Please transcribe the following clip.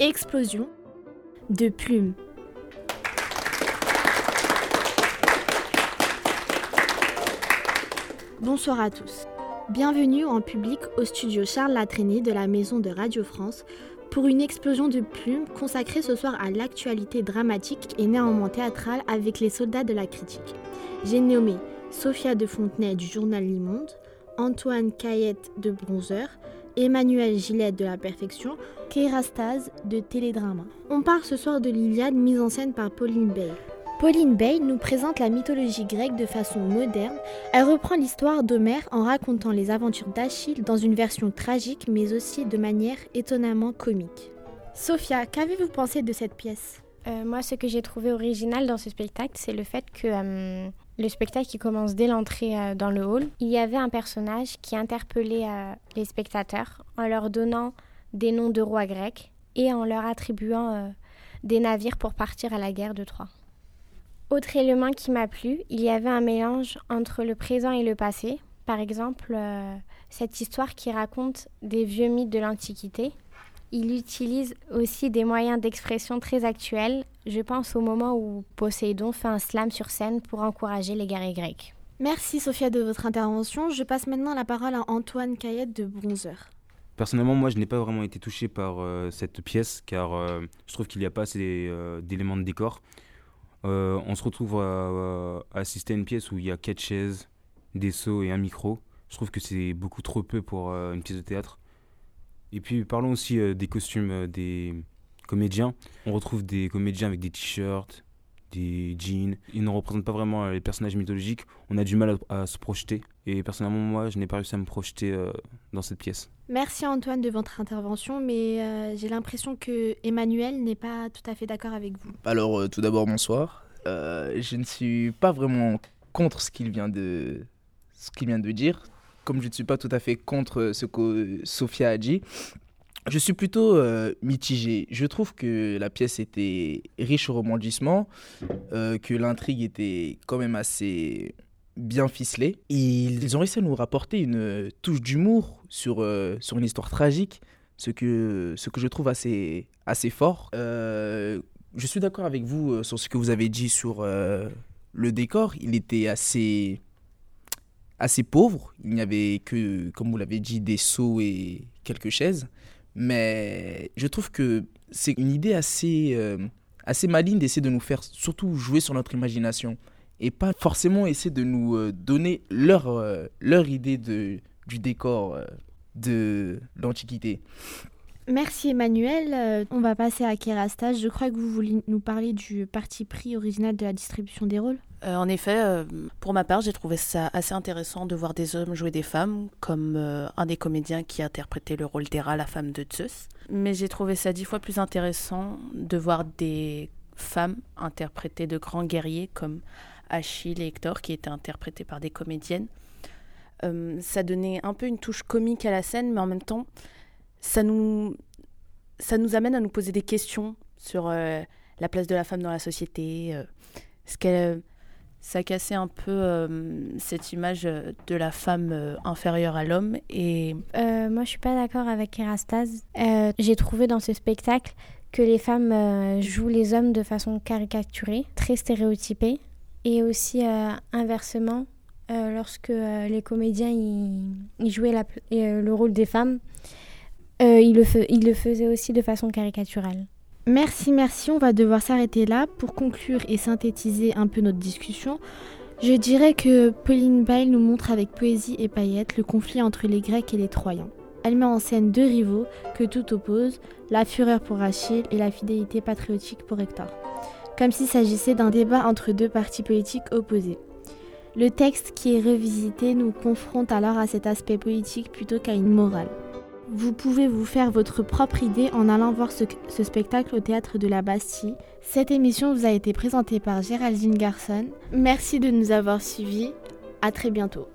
Explosion de plumes. Bonsoir à tous. Bienvenue en public au studio Charles Latraîné de la Maison de Radio France pour une explosion de plumes consacrée ce soir à l'actualité dramatique et néanmoins théâtrale avec les soldats de la critique. J'ai nommé Sophia de Fontenay du journal Monde, Antoine Caillette de Bronzer, Emmanuel Gillette de La Perfection, Kérastase de Télédrama. On part ce soir de l'Iliade mise en scène par Pauline Bay. Pauline Bay nous présente la mythologie grecque de façon moderne. Elle reprend l'histoire d'Homère en racontant les aventures d'Achille dans une version tragique mais aussi de manière étonnamment comique. Sophia, qu'avez-vous pensé de cette pièce? Euh, Moi, ce que j'ai trouvé original dans ce spectacle, c'est le fait que euh, le spectacle qui commence dès l'entrée euh, dans le hall, il y avait un personnage qui interpellait les spectateurs en leur donnant des noms de rois grecs et en leur attribuant des navires pour partir à la guerre de Troie. Autre élément qui m'a plu, il y avait un mélange entre le présent et le passé. Par exemple, euh, cette histoire qui raconte des vieux mythes de l'Antiquité. Il utilise aussi des moyens d'expression très actuels. Je pense au moment où Poséidon fait un slam sur scène pour encourager les guerriers grecs. Merci Sophia de votre intervention. Je passe maintenant la parole à Antoine Caillette de Bronzer. Personnellement, moi, je n'ai pas vraiment été touché par euh, cette pièce car euh, je trouve qu'il n'y a pas assez d'éléments de décor. Euh, on se retrouve à, assister à une pièce où il y a quatre chaises, des seaux et un micro. Je trouve que c'est beaucoup trop peu pour euh, une pièce de théâtre. Et puis parlons aussi euh, des costumes des comédiens. On retrouve des comédiens avec des t-shirts, des jeans. Ils ne représentent pas vraiment les personnages mythologiques. On a du mal à, se projeter. Et personnellement, moi, je n'ai pas réussi à me projeter dans cette pièce. Merci Antoine de votre intervention, mais euh, j'ai l'impression que Emmanuel n'est pas tout à fait d'accord avec vous. Alors euh, tout d'abord bonsoir. Euh, je ne suis pas vraiment contre ce qu'il vient de ce qu'il vient de dire, comme je ne suis pas tout à fait contre ce que Sophia a dit. Je suis plutôt mitigé. Je trouve que la pièce était riche au rebondissements, que l'intrigue était quand même assez bien ficelé. ils ont réussi à nous rapporter une touche d'humour sur, euh, sur une histoire tragique, ce que, ce que je trouve assez, assez fort. Euh, je suis d'accord avec vous euh, sur ce que vous avez dit sur le décor. Il était assez, assez pauvre. Il n'y avait que, comme vous l'avez dit, des seaux et quelques chaises. Mais je trouve que c'est une idée assez, assez maligne d'essayer de nous faire surtout jouer sur notre imagination et pas forcément essayer de nous euh, donner leur, euh, leur idée de, du décor euh, de l'Antiquité. Merci Emmanuel. on va passer à Kérastas. Je crois que vous voulez nous parler du parti pris original de la distribution des rôles. en effet, pour ma part, j'ai trouvé ça assez intéressant de voir des hommes jouer des femmes, comme un des comédiens qui interprétait le rôle d'Héra, la femme de Zeus. Mais j'ai trouvé ça dix fois plus intéressant de voir des femmes interpréter de grands guerriers comme Achille et Hector, qui étaient interprétés par des comédiennes. Euh, ça donnait un peu une touche comique à la scène, mais en même temps, ça nous, ça nous amène à nous poser des questions sur euh, la place de la femme dans la société. Euh, ce qu'elle, ça cassait un peu cette image de la femme inférieure à l'homme. Et moi, je suis pas d'accord avec Erastase. J'ai trouvé dans ce spectacle que les femmes jouent les hommes de façon caricaturée, très stéréotypée. Et aussi euh, inversement, euh, lorsque euh, les comédiens ils, jouaient la, le rôle des femmes, le, ils, le faisaient aussi de façon caricaturale. Merci, merci. On va devoir s'arrêter là pour conclure et synthétiser un peu notre discussion. Je dirais que Pauline Bail nous montre avec poésie et paillettes le conflit entre les Grecs et les Troyens. Elle met en scène deux rivaux que tout oppose, la fureur pour Achille et la fidélité patriotique pour Hector comme s'il s'agissait d'un débat entre deux partis politiques opposés. Le texte qui est revisité nous confronte alors à cet aspect politique plutôt qu'à une morale. Vous pouvez vous faire votre propre idée en allant voir ce, spectacle au théâtre de la Bastille. Cette émission vous a été présentée par Géraldine Garson. Merci de nous avoir suivis. À très bientôt.